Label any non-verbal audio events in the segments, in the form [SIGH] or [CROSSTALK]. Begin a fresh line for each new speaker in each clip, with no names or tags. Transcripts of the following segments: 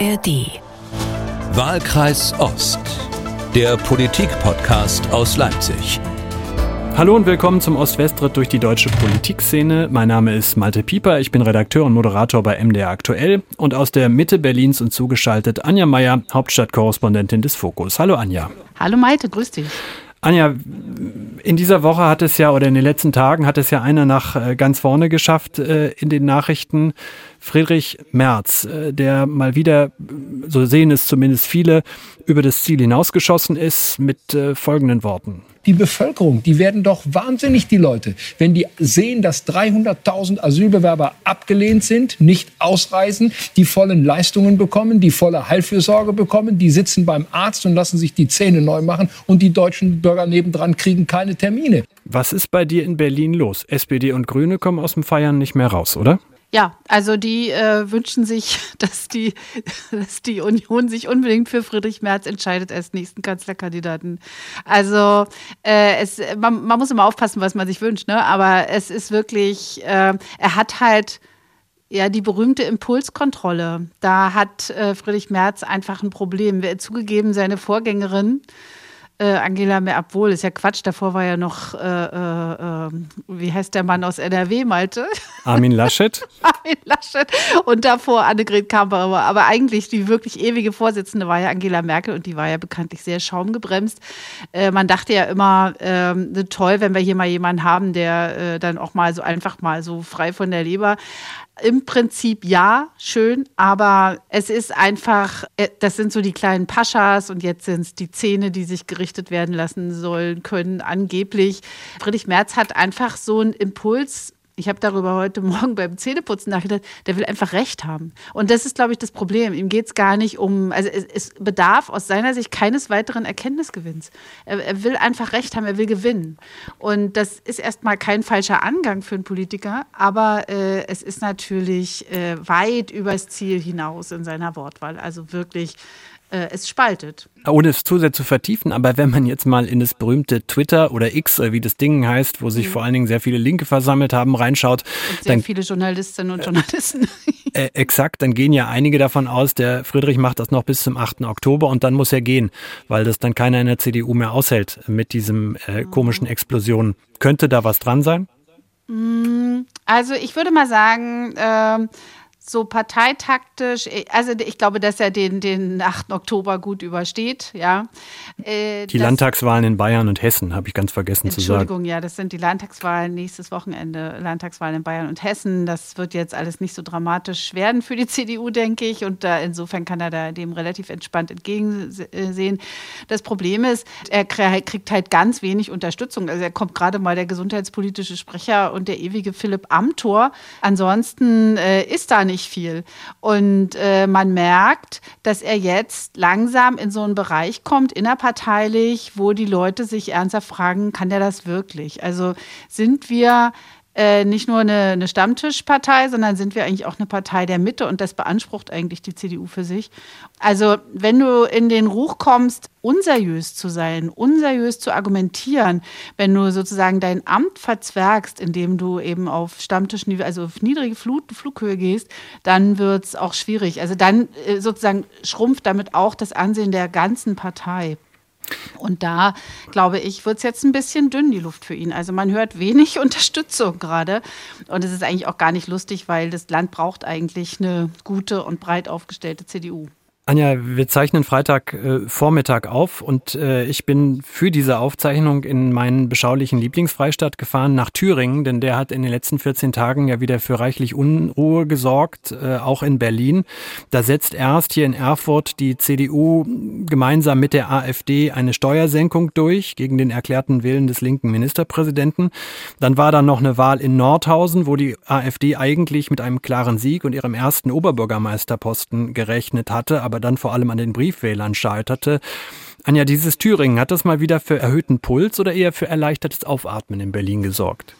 ARD.
Wahlkreis Ost. Der Politik-Podcast aus Leipzig.
Hallo und willkommen zum Ost-West-Ritt durch die deutsche Politikszene. Mein Name ist Malte Pieper, ich bin Redakteur und Moderator bei MDR Aktuell und aus der Mitte Berlins und zugeschaltet Anja Meier, Hauptstadtkorrespondentin des Fokus. Hallo Anja.
Hallo Malte, grüß dich.
Anja, in dieser Woche hat es ja, oder in den letzten Tagen hat es ja einer nach äh, ganz vorne geschafft äh, in den Nachrichten. Friedrich Merz, äh, der mal wieder, so sehen es zumindest viele, über das Ziel hinausgeschossen ist mit folgenden Worten
die Bevölkerung, die werden doch wahnsinnig, die Leute, wenn die sehen, dass 300.000 Asylbewerber abgelehnt sind, nicht ausreisen, die vollen Leistungen bekommen, die volle Heilfürsorge bekommen, die sitzen beim Arzt und lassen sich die Zähne neu machen und die deutschen Bürger nebendran kriegen keine Termine.
Was ist bei dir in Berlin los? SPD und Grüne kommen aus dem Feiern nicht mehr raus, oder?
Ja, also die äh, wünschen sich, [LAUGHS] dass die, [LAUGHS] dass die Union sich unbedingt für Friedrich Merz entscheidet als nächsten Kanzlerkandidaten. Also äh, es, man, man, muss immer aufpassen, was man sich wünscht, ne? Aber es ist wirklich, äh, er hat halt ja, die berühmte Impulskontrolle. Da hat äh, Friedrich Merz einfach ein Problem. Zugegeben, seine Vorgängerin äh, Angela Merkel, ist ja Quatsch, davor war ja noch, äh, äh, ähm, wie heißt der Mann aus NRW, Malte? [LAUGHS]
Armin Laschet.
Armin Laschet und davor Annegret Kamperer. Aber eigentlich die wirklich ewige Vorsitzende war ja Angela Merkel und die war ja bekanntlich sehr schaumgebremst. Äh, man dachte ja immer, ähm, toll, wenn wir hier mal jemanden haben, der äh, dann auch mal so einfach mal so frei von der Leber im Prinzip ja, schön, aber es ist einfach, äh, das sind so die kleinen Paschas und jetzt sind es die Zähne, die sich gerichtet werden lassen sollen können, angeblich. Friedrich Merz hat einfach so einen Impuls ich habe darüber heute [LAUGHS] Morgen beim Zähneputzen nachgedacht, der will einfach Recht haben. Und das ist, glaube ich, das Problem. Ihm geht es gar nicht um, also es, es, bedarf aus seiner Sicht keines weiteren Erkenntnisgewinns. Er, er, will einfach Recht haben, er will gewinnen. Und das ist erstmal kein falscher Angang für einen Politiker, aber äh, es ist natürlich äh, weit übers Ziel hinaus in seiner Wortwahl. Also wirklich äh, es spaltet.
Ohne es zu sehr zu vertiefen, aber wenn man jetzt mal in das berühmte Twitter oder X, wie das Ding heißt, wo sich mhm. vor allen Dingen sehr viele Linke versammelt haben, reinschaut.
Und sehr dann, viele Journalistinnen und Journalisten.
Äh, exakt, dann gehen ja einige davon aus, der Friedrich macht das noch bis zum 8. Oktober und dann muss er gehen, weil das dann keiner in der CDU mehr aushält mit diesem äh, komischen Explosionen. Könnte da was dran sein?
Mm, also ich würde mal sagen, äh, so parteitaktisch, äh, also ich glaube, dass er den, den 8. Oktober gut übersteht, ja.
Äh, die Landtagswahlen in Bayern und Hessen habe ich ganz vergessen zu sagen.
Entschuldigung, ja, das sind die Landtagswahlen nächstes Wochenende, Landtagswahlen in Bayern und Hessen. Das wird jetzt alles nicht so dramatisch werden für die [LAUGHS] CDU, denke ich. Und da, insofern kann er da dem relativ entspannt entgegensehen. Das Problem ist, er kriegt halt ganz wenig Unterstützung. Also er kommt gerade mal der gesundheitspolitische Sprecher und der ewige Philipp Amthor. Ansonsten äh, ist da nicht nicht viel. Und äh, man merkt, dass er jetzt langsam in so einen Bereich kommt, innerparteilich, wo die Leute sich ernsthaft fragen, kann der das wirklich? Also sind wir äh, nicht nur eine, eine, Stammtischpartei, sondern sind wir eigentlich auch eine Partei der Mitte und das beansprucht eigentlich die CDU für sich. Also wenn du in den Ruch kommst, unseriös zu sein, unseriös zu argumentieren, wenn du sozusagen dein Amt verzwergst, indem du eben auf Stammtischniveau, also auf niedrige Flut, Flughöhe gehst, dann wird es auch schwierig. Also dann äh, sozusagen schrumpft damit auch das Ansehen der ganzen Partei. Und da, glaube ich, wird es jetzt ein bisschen dünn, die Luft für ihn. Also man hört wenig [LAUGHS] Unterstützung gerade. Und es ist eigentlich auch gar nicht lustig, weil das Land braucht eigentlich eine gute und breit aufgestellte CDU.
Anja, wir zeichnen Freitag äh, Vormittag auf und äh, ich bin für diese Aufzeichnung in meinen beschaulichen Lieblingsfreistaat gefahren nach Thüringen, denn der hat in den letzten 14 Tagen ja wieder für reichlich Unruhe gesorgt, äh, auch in Berlin. Da setzt erst hier in Erfurt die CDU gemeinsam mit der AfD eine Steuersenkung durch gegen den erklärten Willen des linken Ministerpräsidenten. Dann war da noch eine Wahl in Nordhausen, wo die AfD eigentlich mit einem klaren Sieg und ihrem ersten Oberbürgermeisterposten gerechnet hatte, aber dann vor allem an den Briefwählern scheiterte. Anja, dieses Thüringen, hat das mal wieder für erhöhten Puls oder eher für erleichtertes Aufatmen in Berlin gesorgt?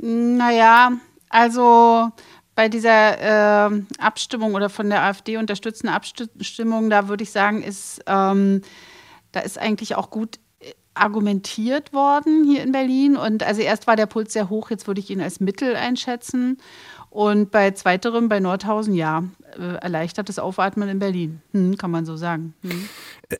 Naja, also bei dieser äh, Abstimmung oder von der AfD unterstützenden Abstimmung, da würde ich sagen, ist, ähm, da ist eigentlich auch gut äh, argumentiert worden hier in Berlin. Und also erst war der Puls sehr hoch, jetzt würde ich ihn als Mittel einschätzen. Und bei zweiterem, bei Nordhausen, ja, äh, erleichtertes Aufatmen in Berlin, hm, kann man so sagen. Hm.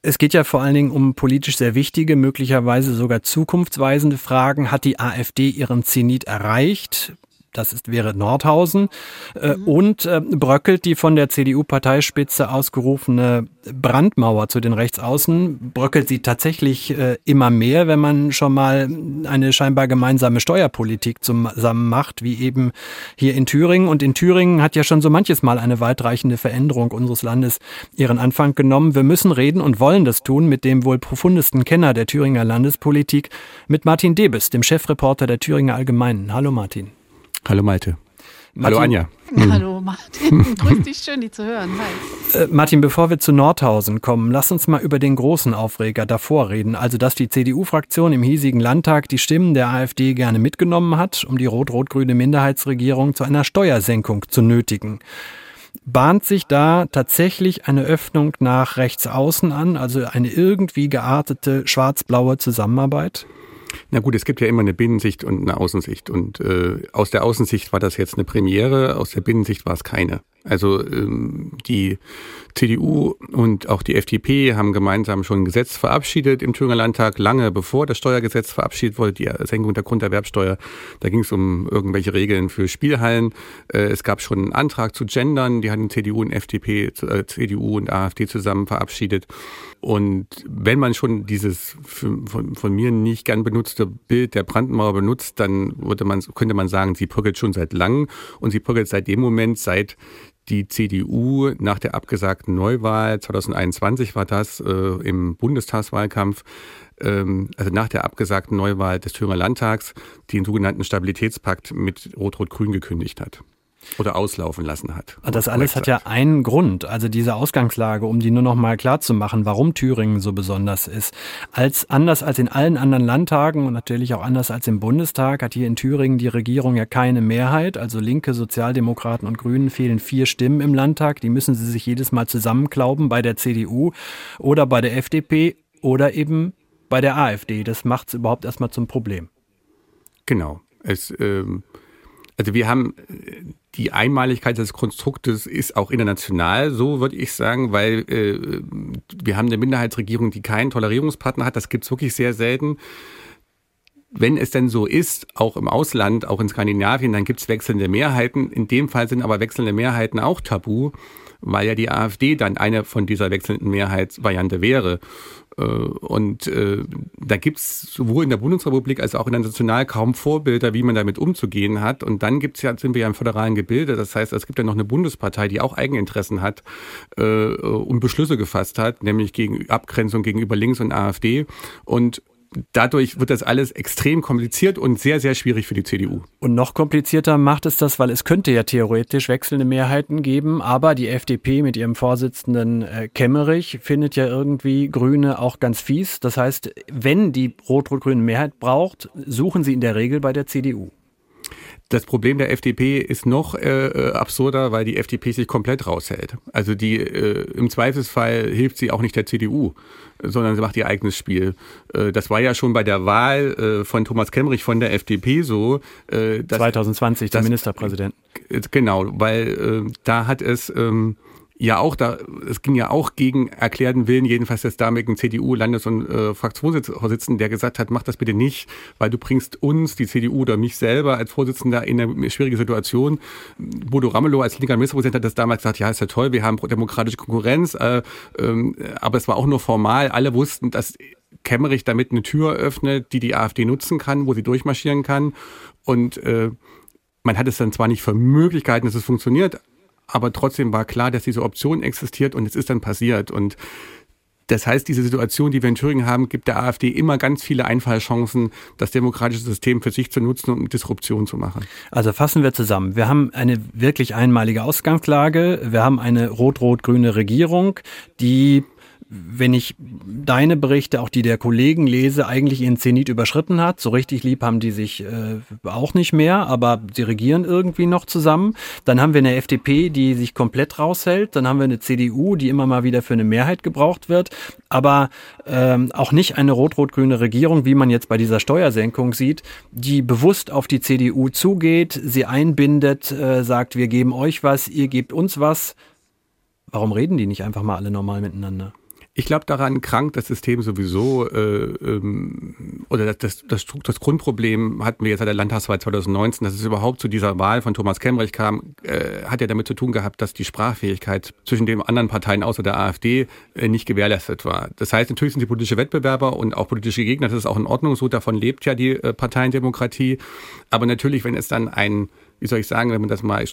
Es geht ja vor allen Dingen um politisch sehr wichtige, möglicherweise sogar zukunftsweisende Fragen. Hat die AfD ihren Zenit erreicht? Das ist, wäre Nordhausen, äh, mhm. und äh, bröckelt die von der CDU-Parteispitze ausgerufene Brandmauer zu den Rechtsaußen, bröckelt sie tatsächlich äh, immer mehr, wenn man schon mal eine scheinbar gemeinsame Steuerpolitik zusammen macht, wie eben hier in Thüringen. Und in Thüringen hat ja schon so manches Mal eine weitreichende Veränderung unseres Landes ihren Anfang genommen. Wir müssen reden und wollen das tun mit dem wohl profundesten Kenner der Thüringer Landespolitik, mit Martin Debes, dem Chefreporter der Thüringer Allgemeinen. Hallo Martin.
Hallo Malte. Martin, Hallo Anja.
Mhm. Hallo Martin. [LAUGHS] Grüß dich, schön, dich zu hören.
Hi. Äh, Martin, bevor wir zu Nordhausen kommen, lass uns mal über den großen Aufreger davor reden. Also, dass die CDU-Fraktion im hiesigen Landtag die Stimmen der AfD gerne mitgenommen hat, um die rot-rot-grüne Minderheitsregierung zu einer Steuersenkung zu nötigen. Bahnt sich da tatsächlich eine Öffnung nach rechts außen an, also eine irgendwie geartete schwarz-blaue Zusammenarbeit?
Na gut, es gibt ja immer eine Binnensicht und eine Außensicht. Und äh, aus der Außensicht war das jetzt eine Premiere, aus der Binnensicht war es keine. Also ähm, die CDU und auch die FDP haben gemeinsam schon ein Gesetz verabschiedet im Thüringer Landtag, lange bevor das Steuergesetz verabschiedet wurde, die Senkung der Grunderwerbsteuer. Da ging es um irgendwelche Regeln für Spielhallen. Äh, es gab schon einen Antrag zu Gendern, die hatten CDU und FDP, äh, CDU und AfD zusammen verabschiedet. Und wenn man schon dieses von, von mir nicht gern benutzte Bild der Brandmauer benutzt, dann man, könnte man sagen, sie bröckelt schon seit langem und sie bröckelt seit dem Moment, seit die CDU nach der abgesagten Neuwahl, 2021 war das, äh, im Bundestagswahlkampf, ähm, also nach der abgesagten Neuwahl des Thüringer Landtags, den sogenannten Stabilitätspakt mit Rot-Rot-Grün gekündigt hat oder auslaufen lassen hat.
Das alles hat ja einen Grund, also diese Ausgangslage, um die nur noch mal klar zu machen, warum Thüringen so besonders ist. Als anders als in allen anderen Landtagen und natürlich auch anders als im Bundestag hat hier in Thüringen die Regierung ja keine Mehrheit, also Linke, Sozialdemokraten und Grünen fehlen vier Stimmen im Landtag, die müssen sie sich jedes Mal zusammenklauben bei der CDU oder bei der FDP oder eben bei der AfD. Das macht es überhaupt erstmal zum Problem.
Genau. Es ähm also wir haben die Einmaligkeit des Konstruktes ist auch international, so würde ich sagen, weil äh, wir haben eine Minderheitsregierung, die keinen Tolerierungspartner hat. Das gibt's wirklich sehr selten. Wenn es denn so ist, auch im Ausland, auch in Skandinavien, dann gibt's wechselnde Mehrheiten. In dem Fall sind aber wechselnde Mehrheiten auch tabu, weil ja die AfD dann eine von dieser wechselnden Mehrheitsvariante wäre. Äh, und äh, da gibt's sowohl in der Bundesrepublik als auch in der National kaum Vorbilder, wie man damit umzugehen hat. Und dann gibt's ja, sind wir ja im föderalen Gebilde. Das heißt, es gibt ja noch eine Bundespartei, die auch Eigeninteressen hat äh, und Beschlüsse gefasst hat, nämlich gegen Abgrenzung gegenüber Links und AfD. Und dadurch wird das alles extrem kompliziert und sehr, sehr schwierig für die CDU.
Und noch komplizierter macht es das, weil es könnte ja theoretisch wechselnde Mehrheiten geben, aber die FDP mit ihrem Vorsitzenden äh, Kemmerich findet ja irgendwie Grüne auch ganz fies. Das heißt, wenn die rot-rot-grüne Mehrheit braucht, suchen sie in der Regel bei der CDU.
Das Problem der FDP ist noch äh, äh, absurder, weil die FDP sich komplett raushält. Also die äh, im Zweifelsfall hilft sie auch nicht der CDU, sondern sie macht ihr eigenes Spiel. Äh, das war ja schon bei der Wahl äh, von Thomas Kemmerich von der FDP so.
Äh, dass, 2020 der Ministerpräsident.
Genau, weil äh, da hat es ähm, ja auch da, es ging ja auch gegen erklärten Willen, jedenfalls des damaligen CDU-Landes- und äh, Fraktionsvorsitzenden, der gesagt hat, mach das bitte nicht, weil du bringst uns, die CDU oder mich selber als Vorsitzender in eine schwierige Situation. Bodo Ramelow als linker Ministerpräsident hat das damals gesagt, ja, ist ja toll, wir haben demokratische Konkurrenz, äh, äh, aber es war auch nur formal. Alle wussten, dass Kemmerich damit eine Tür öffnet, die die AfD nutzen kann, wo sie durchmarschieren kann und äh, man hat es dann zwar nicht für Möglichkeiten, dass es funktioniert, aber trotzdem war klar, dass diese Option existiert und es ist dann passiert. Und das heißt, diese Situation, die wir in Thüringen haben, gibt der AfD immer ganz viele Einfallchancen, das demokratische System für sich zu nutzen und Disruption zu machen.
Also fassen wir zusammen. Wir haben eine wirklich einmalige Ausgangslage. Wir haben eine rot-rot-grüne Regierung, die wenn ich deine Berichte, auch die der Kollegen lese, eigentlich ihren Zenit überschritten hat. So richtig lieb haben die sich äh, auch nicht mehr, aber sie regieren irgendwie noch zusammen. Dann haben wir eine FDP, die sich komplett raushält. Dann haben wir eine CDU, die immer mal wieder für eine Mehrheit gebraucht wird, aber ähm, auch nicht eine rot-rot-grüne Regierung, wie man jetzt bei dieser Steuersenkung sieht, die bewusst auf die CDU zugeht, sie einbindet, äh, sagt, wir geben euch was, ihr gebt uns was. Warum reden die nicht einfach mal alle normal miteinander?
Ich glaube, daran krankt das System sowieso, äh, ähm, oder das, das, das, Grundproblem hatten wir jetzt seit der Landtagswahl 2019, dass es überhaupt zu dieser Wahl von Thomas Kemmerich kam, äh, hat ja damit zu tun gehabt, dass die Sprachfähigkeit zwischen den anderen Parteien außer der AfD äh, nicht gewährleistet war. Das heißt, natürlich sind die politische Wettbewerber und auch politische Gegner, das ist auch in Ordnung, so davon lebt ja die äh, Parteiendemokratie. Aber natürlich, wenn es dann ein, wie soll ich sagen, wenn man das mal äh,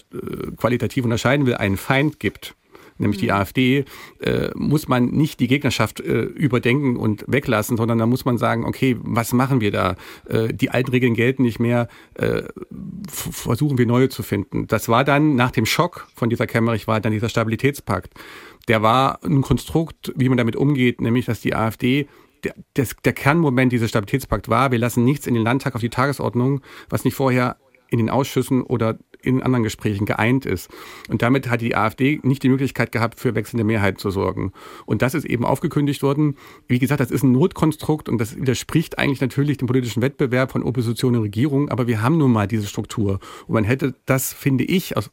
qualitativ unterscheiden will, einen Feind gibt, nämlich die mhm. AfD, äh, muss man nicht die Gegnerschaft äh, überdenken und weglassen, sondern da muss man sagen, okay, was machen wir da? Äh, die alten Regeln gelten nicht mehr, äh, versuchen wir neue zu finden. Das war dann nach dem Schock von dieser Kemmerich war dann dieser Stabilitätspakt. Der war ein Konstrukt, wie man damit umgeht, nämlich dass die AfD der, der, der Kernmoment dieses Stabilitätspakt war, wir lassen nichts in den Landtag auf die Tagesordnung, was nicht vorher in den Ausschüssen oder in anderen Gesprächen geeint ist. Und damit hat die AfD nicht die Möglichkeit gehabt, für wechselnde Mehrheit zu sorgen. Und das ist eben aufgekündigt worden. Wie gesagt, das ist ein Notkonstrukt und das widerspricht eigentlich natürlich dem politischen Wettbewerb von Opposition und Regierung. Aber wir haben nun mal diese Struktur. Und man hätte das, finde ich, aus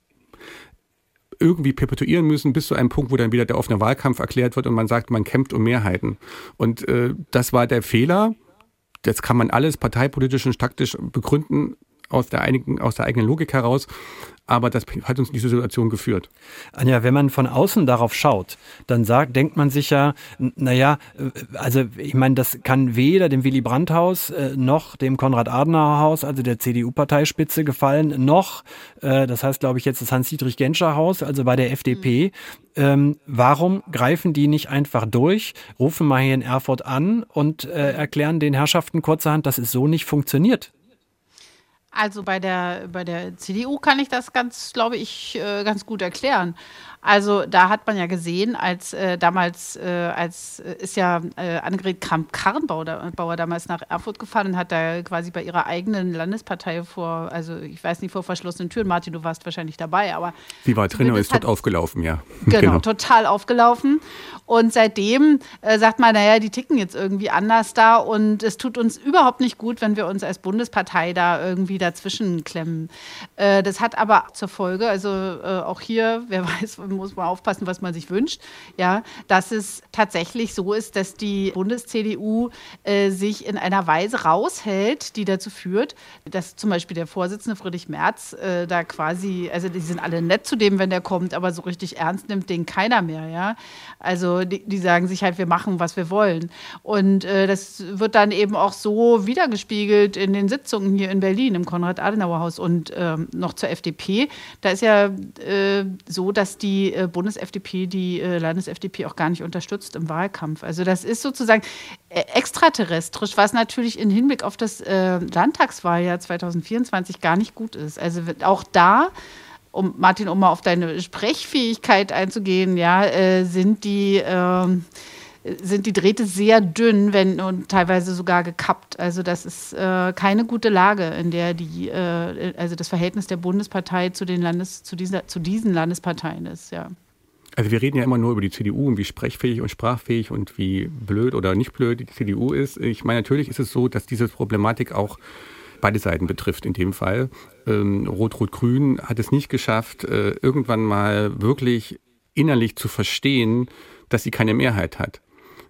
irgendwie perpetuieren müssen bis zu einem Punkt, wo dann wieder der offene Wahlkampf erklärt wird und man sagt, man kämpft um Mehrheiten. Und äh, das war der Fehler. Das kann man alles parteipolitisch und taktisch begründen aus der, einigen, aus der eigenen Logik heraus. Aber das hat uns in diese Situation geführt.
Anja, wenn man von außen darauf schaut, dann sagt, denkt man sich ja, naja, äh, also ich meine, das kann weder dem Willy Brandt-Haus äh, noch dem Konrad-Adenauer-Haus, also der CDU-Parteispitze gefallen, noch, äh, das heißt, glaube ich, jetzt das Hans-Dietrich-Genscher-Haus, also bei der FDP. Mhm. Ähm, warum greifen die nicht einfach durch, rufen mal hier in Erfurt an und äh, erklären den Herrschaften kurzerhand, dass es so nicht funktioniert?
Also bei der, bei der CDU kann ich das ganz, glaube ich, äh, ganz gut erklären. Also da hat man ja gesehen, als äh, damals, äh, als äh, ist ja äh, Annegret Kramp-Karrenbauer damals nach Erfurt gefahren und hat da quasi bei ihrer eigenen Landespartei vor, also ich weiß nicht, vor verschlossenen Türen, Martin, du warst wahrscheinlich dabei, aber.
Sie war drin und ist dort aufgelaufen, ja. [LAUGHS]
Genau, genau, total aufgelaufen. Und seitdem äh, sagt man, naja, die ticken jetzt irgendwie anders da und es tut uns überhaupt nicht gut, wenn wir uns als Bundespartei da irgendwie dazwischen klemmen. Äh, das hat aber zur Folge, also auch hier, wer [LAUGHS] weiß, muss man aufpassen, was man sich wünscht, ja, dass es tatsächlich so ist, dass die Bundes-CDU äh, sich in einer Weise raushält, die dazu führt, dass zum Beispiel der Vorsitzende Friedrich Merz äh, da quasi, also die sind alle nett zu dem, wenn der kommt, aber so richtig ernst nimmt den keiner mehr, ja. Also die, die sagen sich halt, wir machen, was wir wollen. Und äh, das wird dann eben auch so wiedergespiegelt in den Sitzungen hier in Berlin im Konrad-Adenauer-Haus und ähm, noch zur FDP. Da ist ja äh, so, dass die die äh, Bundes-FDP die äh, Landes-FDP auch gar nicht unterstützt im Wahlkampf. Also das ist sozusagen äh, extraterrestrisch, was natürlich im Hinblick auf das Landtagswahljahr 2024 gar nicht gut ist. Also auch da um Martin, um mal auf deine Sprechfähigkeit einzugehen, ja, sind die äh, sind die Drähte sehr dünn, wenn und teilweise sogar gekappt. Also das ist äh, keine gute Lage, in der die, äh, also das Verhältnis der Bundespartei zu den Landes, zu dieser, zu diesen Landesparteien ist, ja.
Also wir reden ja immer nur über die CDU und wie sprechfähig und sprachfähig und wie blöd oder nicht blöd die CDU ist. Ich meine, natürlich ist es so, dass diese Problematik auch beide Seiten betrifft in dem Fall. Ähm, Rot-Rot-Grün hat es nicht geschafft, äh, irgendwann mal wirklich innerlich zu verstehen, dass sie keine Mehrheit hat.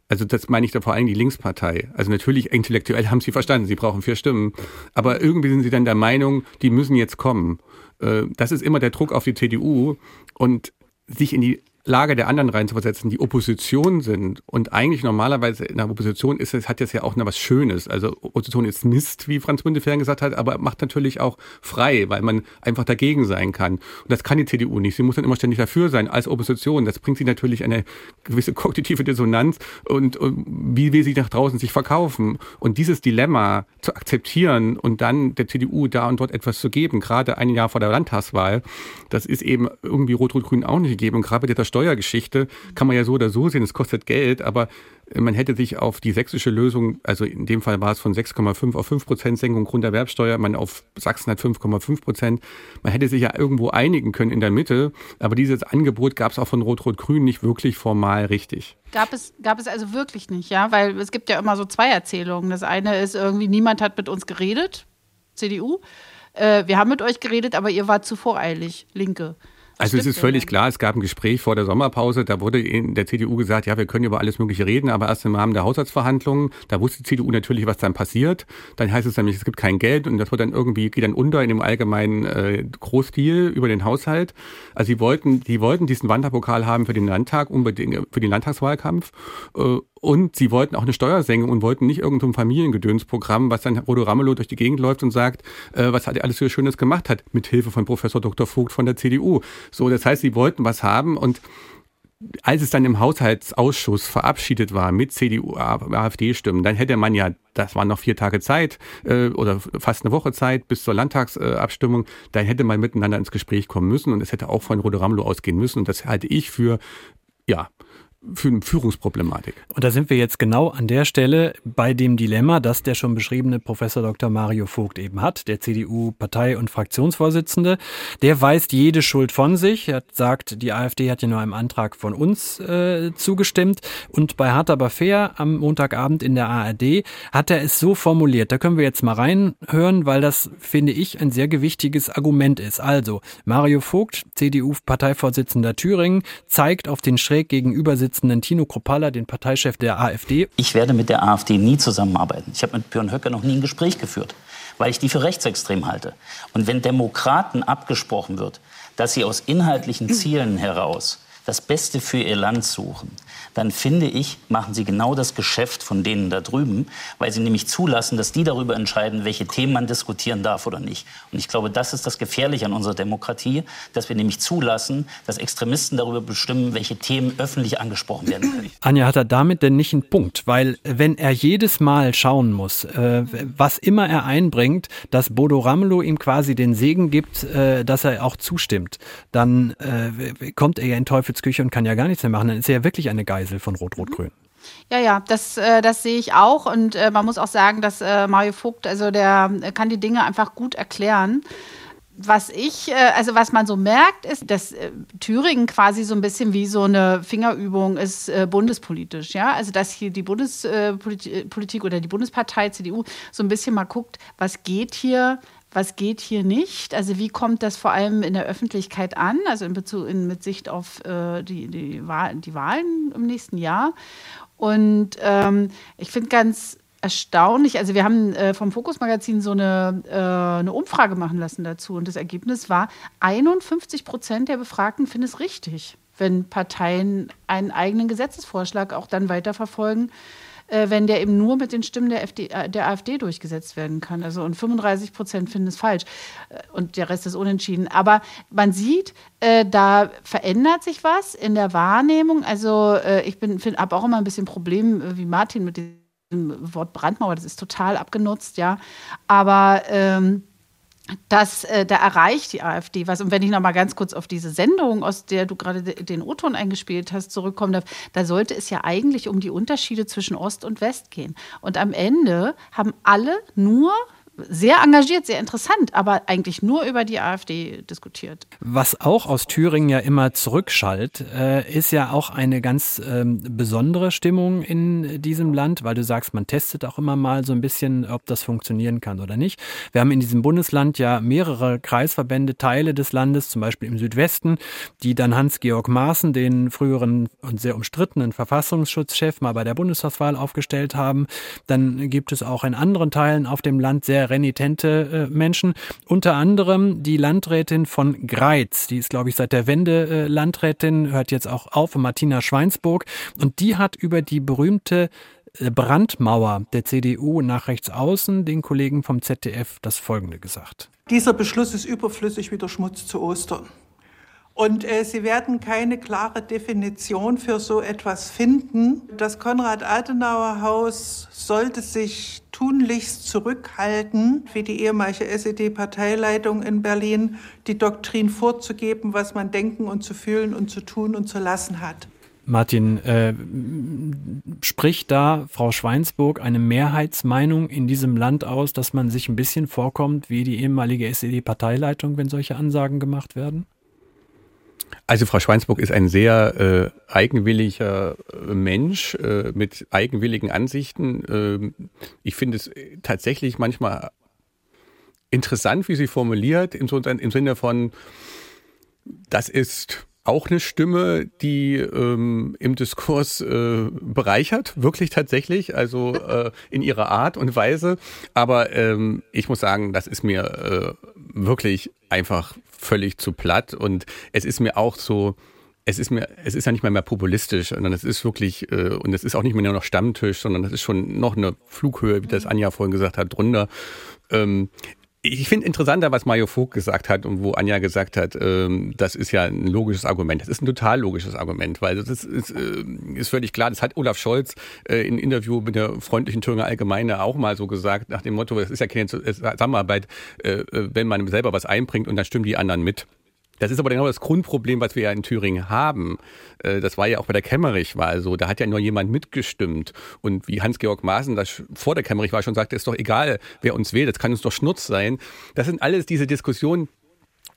Also das meine ich da vor allem die Linkspartei. Also natürlich intellektuell haben sie verstanden, sie brauchen vier Stimmen. Aber irgendwie sind sie dann der Meinung, die müssen jetzt kommen. Äh, das ist immer der Druck auf die CDU und sich in die Lage der anderen reinzuversetzen, die Opposition sind. Und eigentlich normalerweise in der Opposition ist es, hat das ja auch noch was Schönes. Also Opposition ist Mist, wie Franz Müntefering gesagt hat, aber macht natürlich auch frei, weil man einfach dagegen sein kann. Und das kann die CDU nicht. Sie muss dann immer ständig dafür sein als Opposition. Das bringt sie natürlich eine gewisse kognitive Dissonanz und, und wie will sie nach draußen sich verkaufen. Und dieses Dilemma zu akzeptieren und dann der CDU da und dort etwas zu geben, gerade ein Jahr vor der Landtagswahl, das ist eben irgendwie Rot-Rot-Grün auch nicht gegeben. Und gerade dieser Steuergeschichte kann man ja so oder so sehen, es kostet Geld, aber man hätte sich auf die sächsische Lösung, also in dem Fall war es von 6,5 auf 5 Prozent Senkung Grunderwerbsteuer, man auf Sachsen hat 5,5 Prozent. Man hätte sich ja irgendwo einigen können in der Mitte, aber dieses Angebot gab es auch von Rot-Rot-Grün nicht wirklich formal richtig.
Gab es, gab es also wirklich nicht, ja, weil es gibt ja immer so zwei Erzählungen. Das eine ist irgendwie, niemand hat mit uns geredet, CDU. Äh, wir haben mit euch geredet, aber ihr wart zu voreilig, Linke.
Also es ist völlig klar, es gab ein Gespräch vor der Sommerpause, da wurde in der CDU gesagt, ja, wir können über alles Mögliche reden, aber erst im Rahmen der Haushaltsverhandlungen, da wusste die CDU natürlich, was dann passiert. Dann heißt es nämlich, es gibt kein Geld und das wird dann irgendwie, geht dann unter in dem allgemeinen äh, Großstil über den Haushalt. Also sie wollten, die wollten diesen Wanderpokal haben für den Landtag, unbedingt für den Landtagswahlkampf. Äh, und sie wollten auch eine Steuersenkung und wollten nicht irgendein Familiengedönsprogramm, was dann Rodo Ramelow durch die Gegend läuft und sagt, äh, was hat er alles für Schönes gemacht hat, mit Hilfe von Professor Dr. Vogt von der CDU. So, das heißt, sie wollten was haben und als es dann im Haushaltsausschuss verabschiedet war mit CDU, AfD-Stimmen, dann hätte man ja, das waren noch vier Tage Zeit äh, oder fast eine Woche Zeit bis zur Landtagsabstimmung, dann hätte man miteinander ins Gespräch kommen müssen und es hätte auch von Rodo Ramelow ausgehen müssen und das halte ich für, ja, für Führungsproblematik.
Und da sind wir jetzt genau an der Stelle bei dem Dilemma, das der schon beschriebene Professor Dr. Mario Vogt eben hat, der CDU-Partei- und Fraktionsvorsitzende. Der weist jede Schuld von sich. Er sagt, die AfD hat ja nur einem Antrag von uns äh, zugestimmt. Und bei Hart aber fair am Montagabend in der ARD hat er es so formuliert. Da können wir jetzt mal reinhören, weil das, finde ich, ein sehr gewichtiges Argument ist. Also, Mario Vogt, CDU-Parteivorsitzender Thüringen, zeigt auf den schräg gegenüber Vorsitzenden Tino Kropala, den Parteichef der AfD.
Ich werde mit der AfD nie zusammenarbeiten. Ich habe mit Björn Höcke noch nie ein Gespräch geführt, weil ich die für rechtsextrem halte. Und wenn Demokraten abgesprochen wird, dass sie aus inhaltlichen Zielen heraus das Beste für ihr Land suchen, dann finde ich, machen sie genau das Geschäft von denen da drüben, weil sie nämlich zulassen, dass die darüber entscheiden, welche Themen man diskutieren darf oder nicht. Und ich glaube, das ist das Gefährliche an unserer Demokratie, dass wir nämlich zulassen, dass Extremisten darüber bestimmen, welche Themen öffentlich angesprochen werden können.
Anja, hat er damit denn nicht einen Punkt? Weil wenn er jedes Mal schauen muss, äh, was immer er einbringt, dass Bodo Ramelow ihm quasi den Segen gibt, äh, dass er auch zustimmt, dann äh, kommt er ja in Teufelsküche und kann ja gar nichts mehr machen. Dann ist er ja wirklich eine. Geisel von Rot-Rot-Grün.
Ja, ja, das, äh, das sehe ich auch. Und äh, man muss auch sagen, dass äh, Mario Vogt, also der kann die Dinge einfach gut erklären. Was ich, also was man so merkt, ist, dass Thüringen quasi so ein bisschen wie so eine Fingerübung ist bundespolitisch. Ja, also dass hier die Bundespolitik oder die Bundespartei CDU so ein bisschen mal guckt, was geht hier was geht hier nicht? Also wie kommt das vor allem in der Öffentlichkeit an, also in Bezug in, mit Sicht auf äh, die, die, Wahl, die Wahlen im nächsten Jahr? Und ähm, ich finde ganz erstaunlich, also wir haben äh, vom Fokus Magazin so eine, äh, eine Umfrage machen lassen dazu und das Ergebnis war, 51 Prozent der Befragten finden es richtig, wenn Parteien einen eigenen Gesetzesvorschlag auch dann weiterverfolgen äh, wenn der eben nur mit den Stimmen der, FD, äh, der AfD durchgesetzt werden kann. Also und 35 Prozent finden es falsch äh, und der Rest ist unentschieden. Aber man sieht, äh, da verändert sich was in der Wahrnehmung. Also äh, ich habe auch immer ein bisschen Problem äh, wie Martin mit dem Wort Brandmauer. Das ist total abgenutzt, ja. Aber ähm, dass äh, da erreicht die AfD was. Und wenn ich noch mal ganz kurz auf diese Sendung, aus der du gerade den O-Ton eingespielt hast, zurückkommen darf, da sollte es ja eigentlich um die Unterschiede zwischen Ost und West gehen. Und am Ende haben alle nur sehr engagiert, sehr interessant, aber eigentlich nur über die AfD diskutiert.
Was auch aus Thüringen ja immer zurückschallt, äh, ist ja auch eine ganz ähm, besondere Stimmung in diesem Land, weil du sagst, man testet auch immer mal so ein bisschen, ob das funktionieren kann oder nicht. Wir haben in diesem Bundesland ja mehrere Kreisverbände, Teile des Landes, zum Beispiel im Südwesten, die dann Hans-Georg Maaßen, den früheren und sehr umstrittenen Verfassungsschutzchef, mal bei der Bundestagswahl aufgestellt haben. Dann gibt es auch in anderen Teilen auf dem Land sehr renitente äh, Menschen. Unter anderem die Landrätin von Greiz, die ist, glaube ich, seit der Wende äh, Landrätin, hört jetzt auch auf, Martina Schweinsburg. Und die hat über die berühmte äh, Brandmauer der CDU nach rechts außen den Kollegen vom ZDF das Folgende gesagt.
Dieser Beschluss ist überflüssig wie der Schmutz zu Ostern. Und äh, Sie werden keine klare Definition für so etwas finden. Das Konrad-Adenauer-Haus sollte sich tunlichst zurückhalten, wie die ehemalige SED-Parteileitung in Berlin, die Doktrin vorzugeben, was man denken und zu fühlen und zu tun und zu lassen hat.
Martin, äh, spricht da Frau Schweinsburg eine Mehrheitsmeinung in diesem Land aus, dass man sich ein bisschen vorkommt wie die ehemalige SED-Parteileitung, wenn solche Ansagen gemacht werden?
Also Frau Schweinsburg ist ein sehr äh, eigenwilliger äh, Mensch äh, mit eigenwilligen Ansichten. Ähm, ich finde es tatsächlich manchmal interessant, wie sie formuliert, im, im Sinne von, das ist auch eine Stimme, die ähm, im Diskurs äh, bereichert, wirklich tatsächlich, also äh, in ihrer Art und Weise. Aber ähm, ich muss sagen, das ist mir äh, wirklich einfach völlig zu platt und es ist mir auch so, es ist mir, es ist ja nicht mehr mehr populistisch, sondern es ist wirklich, äh, und es ist auch nicht mehr nur noch Stammtisch, sondern es ist schon noch eine Flughöhe, wie das Anja vorhin gesagt hat, drunter. Ähm, ich finde interessanter, was Mario Vogt gesagt hat und wo Anja gesagt hat, ähm, das ist ja ein logisches Argument. Das ist ein total logisches Argument, weil das ist, ist, äh, ist völlig klar. Das hat Olaf Scholz äh, in Interview mit der freundlichen Thüringer Allgemeine auch mal so gesagt, nach dem Motto, es ist ja keine Zusammenarbeit, äh, äh, wenn man selber was einbringt und dann stimmen die anderen mit. Das ist aber genau das Grundproblem, was wir ja in Thüringen haben. Äh, das war ja auch bei der Kemmerich-Wahl so. Da hat ja nur jemand mitgestimmt. Und wie Hans-Georg Maaßen das vor der Kemmerich-Wahl schon sagte, ist doch egal, wer uns wählt. Das kann uns doch Schnutz sein. Das sind alles diese Diskussionen,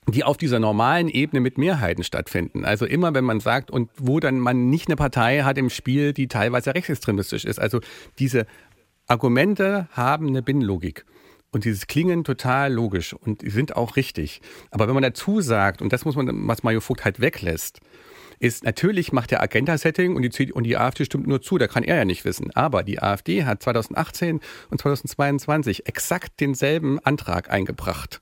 die auf dieser normalen Ebene mit Mehrheiten stattfinden. Also immer, wenn man sagt, und wo dann man nicht eine Partei hat im Spiel, die teilweise rechtsextremistisch ist. Also diese Argumente haben eine Binnenlogik. Und dieses klingen total logisch und sind auch richtig. Aber wenn man dazu sagt, und das muss man, was Mario Vogt halt weglässt, ist, natürlich macht der Agenda-Setting und die, und die AfD stimmt nur zu, da kann er ja nicht wissen. Aber die AfD hat 2018 und 2022 exakt denselben Antrag eingebracht.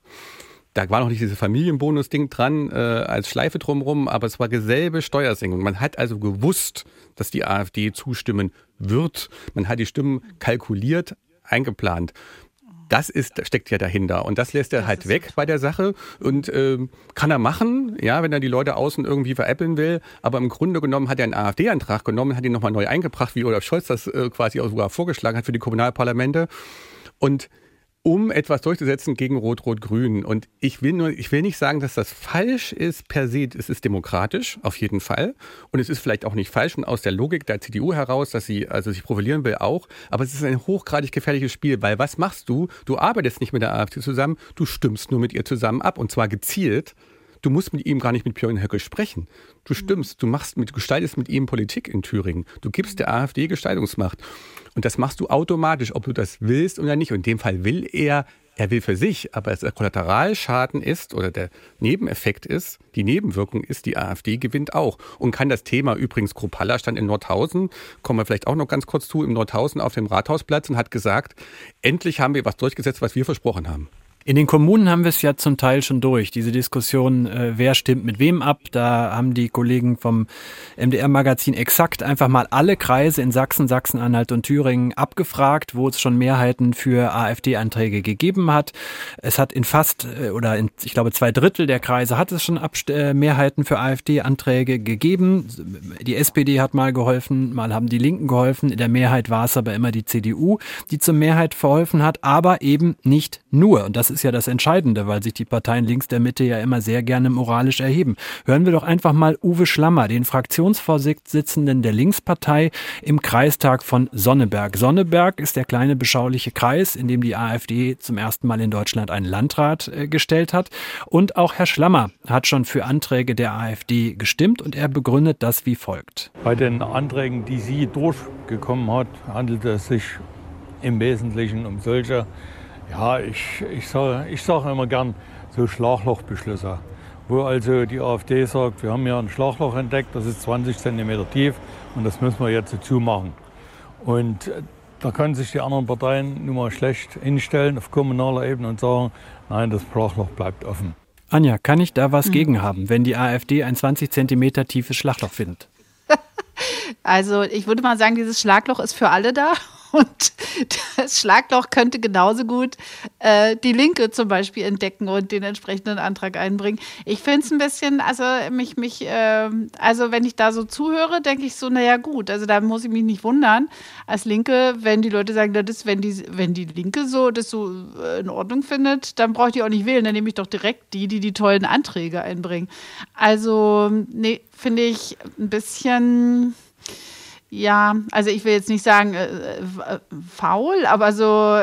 Da war noch nicht dieses Familienbonus-Ding dran äh, als Schleife drumherum, aber es war dieselbe Steuersenkung. Man hat also gewusst, dass die AfD zustimmen wird. Man hat die Stimmen kalkuliert, eingeplant das ist, steckt ja dahinter. Und das lässt er das halt weg bei der Sache. Und ähm, kann er machen, ja, wenn er die Leute außen irgendwie veräppeln will. Aber im Grunde genommen hat er einen AfD-Antrag genommen, hat ihn nochmal neu eingebracht, wie Olaf Scholz das äh, quasi auch sogar vorgeschlagen hat für die Kommunalparlamente. Und um etwas durchzusetzen gegen Rot-Rot-Grün. Und ich will nur, ich will nicht sagen, dass das falsch ist per se. Es ist demokratisch, auf jeden Fall. Und es ist vielleicht auch nicht falsch und aus der Logik der CDU heraus, dass sie also sich profilieren will, auch. Aber es ist ein hochgradig gefährliches Spiel, weil was machst du? Du arbeitest nicht mit der AfD zusammen, du stimmst nur mit ihr zusammen ab und zwar gezielt. Du musst mit ihm gar nicht mit Björn Höcke sprechen. Du stimmst, du machst mit, gestaltest mit ihm Politik in Thüringen. Du gibst der AfD Gestaltungsmacht. Und das machst du automatisch, ob du das willst oder nicht. Und in dem Fall will er, er will für sich, aber der Kollateralschaden ist oder der Nebeneffekt ist, die Nebenwirkung ist, die AfD gewinnt auch und kann das Thema übrigens Kropalla stand in Nordhausen, kommen wir vielleicht auch noch ganz kurz zu, im Nordhausen auf dem Rathausplatz und hat gesagt, endlich haben wir was durchgesetzt, was wir versprochen haben.
In den Kommunen haben wir es ja zum Teil schon durch, diese Diskussion, äh, wer stimmt mit wem ab. Da haben die Kollegen vom MDR-Magazin exakt einfach mal alle Kreise in Sachsen, Sachsen-Anhalt und Thüringen abgefragt, wo es schon Mehrheiten für AfD-Anträge gegeben hat. Es hat in fast äh, oder in, ich glaube, zwei Drittel der Kreise hat es schon Abst äh, Mehrheiten für AfD-Anträge gegeben. Die SPD hat mal geholfen, mal haben die Linken geholfen. In der Mehrheit war es aber immer die CDU, die zur Mehrheit verholfen hat, aber eben nicht nur. Und das ist ja das Entscheidende, weil sich die Parteien links der Mitte ja immer sehr gerne moralisch erheben. Hören wir doch einfach mal Uwe Schlammer, den Fraktionsvorsitzenden der Linkspartei im Kreistag von Sonneberg. Sonneberg ist der kleine beschauliche Kreis, in dem die AfD zum ersten Mal in Deutschland einen Landrat äh, gestellt hat. Und auch Herr Schlammer hat schon für Anträge der AfD gestimmt und er begründet das wie folgt.
Bei den Anträgen, die sie durchgekommen hat, handelt es sich im Wesentlichen um solche, ja, ich, ich sage ich sag immer gern so Schlaglochbeschlüsse, wo also die AfD sagt, wir haben hier ein Schlagloch entdeckt, das ist 20 cm tief und das müssen wir jetzt zumachen. Und äh, da können sich die anderen Parteien nun mal schlecht hinstellen auf kommunaler Ebene und sagen, nein, das Schlagloch bleibt offen.
Anja, kann ich da was mhm. gegen haben, wenn die AfD ein 20 cm tiefes Schlagloch findet? [LAUGHS]
Also ich würde mal sagen, dieses Schlagloch ist für alle da Und das Schlagloch könnte genauso gut äh, die Linke zum Beispiel entdecken und den entsprechenden Antrag einbringen. Ich finde es ein bisschen, also mich, mich, äh, also wenn ich da so zuhöre, denke ich so, naja gut, also da muss ich mich nicht wundern als Linke, wenn die Leute sagen, das ist, wenn die, wenn die Linke so das so äh, in Ordnung findet, dann brauche ich die auch nicht wählen, dann nehme ich doch direkt die, die die tollen Anträge einbringen. Also, nee, finde ich ein bisschen ja, also ich will jetzt nicht sagen äh, äh, faul, aber so,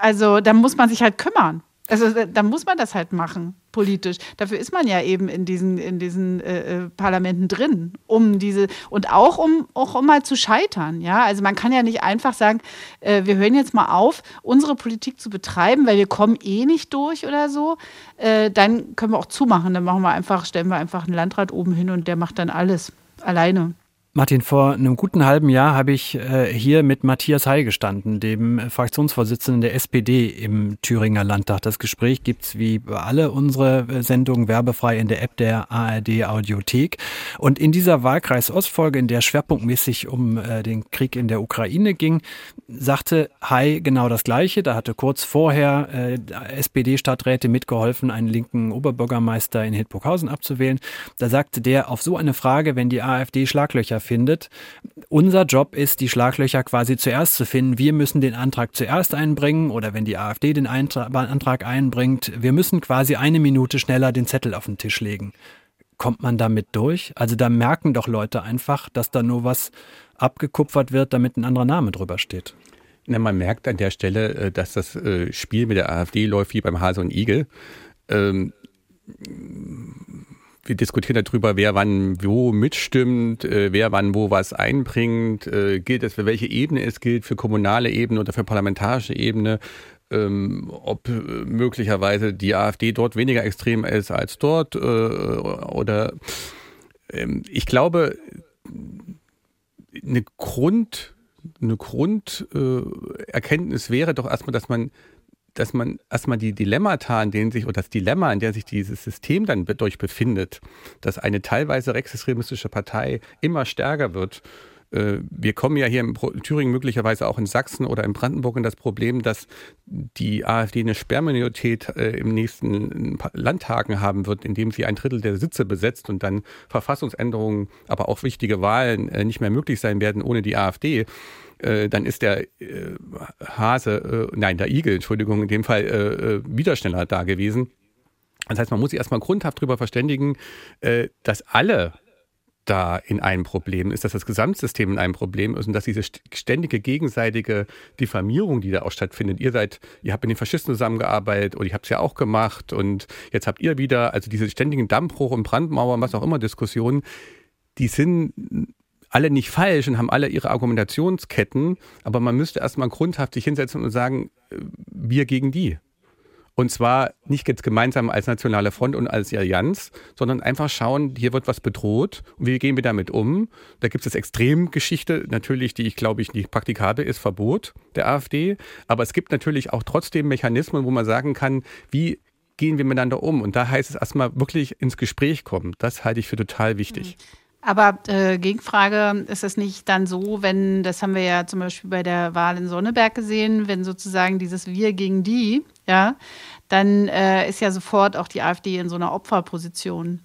also da muss man sich halt kümmern. Also da muss man das halt machen, politisch. Dafür ist man ja eben in diesen, in diesen äh, äh, Parlamenten drin, um diese, und auch um, auch um mal zu scheitern. Ja, also man kann ja nicht einfach sagen, äh, wir hören jetzt mal auf, unsere Politik zu betreiben, weil wir kommen eh nicht durch oder so. Äh, dann können wir auch zumachen. Dann machen wir einfach, stellen wir einfach einen Landrat oben hin und der macht dann alles alleine.
Martin, vor einem guten halben Jahr habe ich äh, hier mit Matthias Heil gestanden, dem Fraktionsvorsitzenden der SPD im Thüringer Landtag. Das Gespräch gibt's wie alle unsere äh, Sendungen werbefrei in der App der ARD Audiothek. Und in dieser Wahlkreis Ostfolge, in der schwerpunktmäßig um äh, den Krieg in der Ukraine ging, sagte Heil genau das Gleiche. Da hatte kurz vorher äh, SPD-Stadträte mitgeholfen, einen linken Oberbürgermeister in Hildburghausen abzuwählen. Da sagte der auf so eine Frage, wenn die AfD Schlaglöcher findet. Unser Job ist, die Schlaglöcher quasi zuerst zu finden. Wir müssen den Antrag zuerst einbringen oder wenn die AfD den Antrag einbringt, wir müssen quasi eine Minute schneller den Zettel auf den Tisch legen. Kommt man damit durch? Also da merken doch Leute einfach, dass da nur was abgekupfert wird, damit ein anderer Name drüber steht.
Na, man merkt an der Stelle, äh, dass das äh, Spiel mit der AfD läuft wie beim Hase und Igel. Ähm, wir diskutieren darüber, wer wann wo mitstimmt, äh, wer wann wo was einbringt, gilt es für welche Ebene es gilt, für kommunale Ebene oder für parlamentarische Ebene, ähm, ob äh, möglicherweise die AfD dort weniger extrem ist als dort äh, oder ähm, ich glaube eine Grund eine Grunderkenntnis wäre doch erstmal, dass man dass man erstmal die Dilemmata, in denen sich, oder das Dilemma, in der sich dieses System dann durch befindet, dass eine teilweise rechtsextremistische Partei immer stärker wird. Äh, wir kommen ja hier in Thüringen möglicherweise auch in Sachsen oder in Brandenburg in das Problem, dass die AfD eine Sperrminorität äh, im nächsten Landtagen haben wird, indem sie ein Drittel der Sitze besetzt und dann Verfassungsänderungen, aber auch wichtige Wahlen äh, nicht mehr möglich sein werden ohne die AfD. Dann ist der Hase, nein, der Igel, Entschuldigung, in dem Fall wieder schneller da gewesen. Das heißt, man muss sich erstmal grundhaft darüber verständigen, dass alle da in einem Problem ist, dass das Gesamtsystem in einem Problem ist und dass diese ständige gegenseitige Diffamierung, die da auch stattfindet, ihr seid, ihr habt mit den Faschisten zusammengearbeitet und ich habe es ja auch gemacht und jetzt habt ihr wieder, also diese ständigen Dammbruch und Brandmauern, was auch immer Diskussionen, die sind alle nicht falsch und haben alle ihre Argumentationsketten, aber man müsste erstmal grundhaft sich hinsetzen und sagen, äh, wir gegen die. Und zwar nicht jetzt gemeinsam als nationale Front und als Allianz, sondern einfach schauen, hier wird was bedroht und wie gehen wir damit um. Da gibt es Extremgeschichte, natürlich, die ich glaube ich nicht praktikabel ist, Verbot der AfD. Aber es gibt natürlich auch trotzdem Mechanismen, wo man sagen kann, wie gehen wir miteinander um. Und da heißt es erstmal wirklich ins Gespräch kommen. Das halte ich für total wichtig. Mhm.
Aber äh, Gegenfrage, ist es nicht dann so, wenn, das haben wir ja zum Beispiel bei der Wahl in Sonneberg gesehen, wenn sozusagen dieses Wir gegen die, ja, dann äh, ist ja sofort auch die AfD in so einer Opferposition.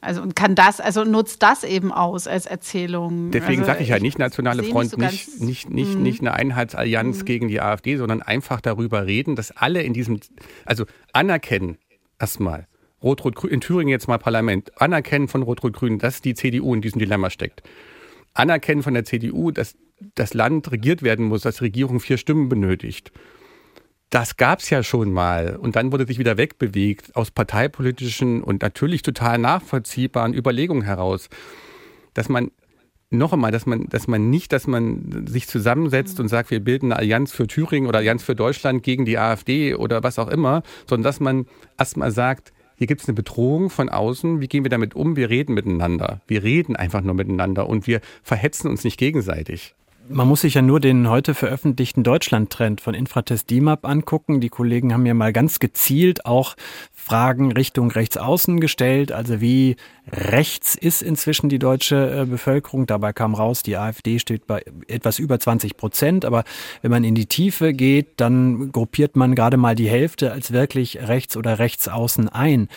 Also und kann das, also nutzt das eben aus als Erzählung.
Deswegen
also,
sage ich ja nicht nationale Front, nicht, so nicht, nicht, nicht, mhm. nicht eine Einheitsallianz mhm. gegen die AfD, sondern einfach darüber reden, dass alle in diesem, also anerkennen erstmal, Rot-Rot-Grün, in Thüringen jetzt mal Parlament, anerkennen von Rot-Rot-Grün, dass die CDU in diesem Dilemma steckt. Anerkennen von der CDU, dass das Land regiert werden muss, dass die Regierung vier Stimmen benötigt. Das gab es ja schon mal. Und dann wurde sich wieder wegbewegt aus parteipolitischen und natürlich total nachvollziehbaren Überlegungen heraus. Dass man noch einmal, dass man, dass man nicht, dass man sich zusammensetzt und sagt, wir bilden eine Allianz für Thüringen oder Allianz für Deutschland gegen die AfD oder was auch immer, sondern dass man erstmal sagt, hier gibt es eine Bedrohung von außen, wie gehen wir damit um? Wir reden miteinander. Wir reden einfach nur miteinander und wir verhetzen uns nicht gegenseitig.
Man muss sich ja nur den heute veröffentlichten Deutschland-Trend von Infratest DIMAP angucken. Die Kollegen haben ja mal ganz gezielt auch Fragen Richtung Rechtsaußen gestellt. Also wie rechts ist inzwischen die deutsche äh, Bevölkerung. Dabei kam raus, die AfD steht bei etwas über 20 Prozent. Aber wenn man in die Tiefe geht, dann gruppiert man gerade mal die Hälfte als wirklich rechts oder rechtsaußen ein.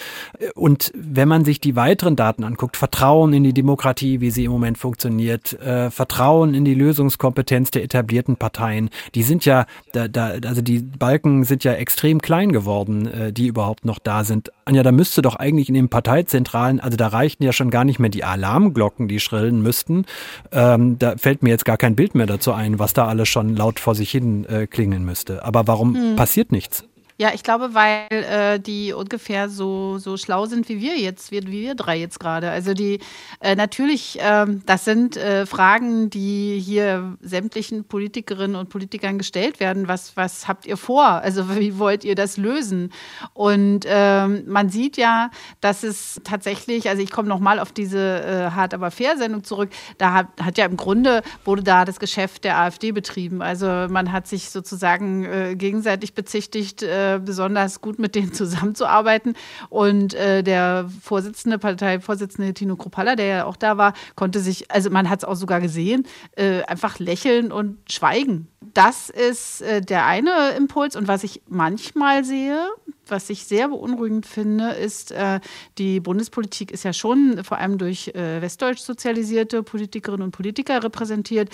Und wenn man sich die weiteren Daten anguckt, Vertrauen in die Demokratie, wie sie im Moment funktioniert, äh, Vertrauen in die Lösungskompetenz der etablierten Parteien, die sind ja, da, da, also die Balken sind ja extrem klein geworden, äh, die überhaupt noch da sind. Anja, da müsste doch eigentlich in den Parteizentralen, also da reichten ja schon gar nicht mehr die Alarmglocken, die schrillen müssten. Ähm, da fällt mir jetzt gar kein Bild mehr dazu ein, was da alles schon laut vor sich hin äh, klingeln müsste. Aber warum hm. passiert nichts?
Ja, ich glaube, weil äh, die ungefähr so, so schlau sind wie wir jetzt, wie, wie wir drei jetzt gerade. Also die äh, natürlich, äh, das sind äh, Fragen, die hier sämtlichen Politikerinnen und Politikern gestellt werden. Was, was habt ihr vor? Also wie wollt ihr das lösen? Und ähm, man sieht ja, dass es tatsächlich, also ich komme nochmal auf diese äh, Hart aber fair Sendung zurück, da hat, hat ja im Grunde, wurde da das Geschäft der AfD betrieben. Also man hat sich sozusagen äh, gegenseitig bezichtigt, äh, besonders gut mit denen zusammenzuarbeiten. Und äh, der Vorsitzende, Parteivorsitzende Tino Kropalla, der ja auch da war, konnte sich, also man hat es auch sogar gesehen, äh, einfach lächeln und schweigen. Das ist äh, der eine Impuls. Und was ich manchmal sehe, was ich sehr beunruhigend finde, ist, äh, die Bundespolitik ist ja schon vor allem durch äh, westdeutsch sozialisierte Politikerinnen und Politiker repräsentiert,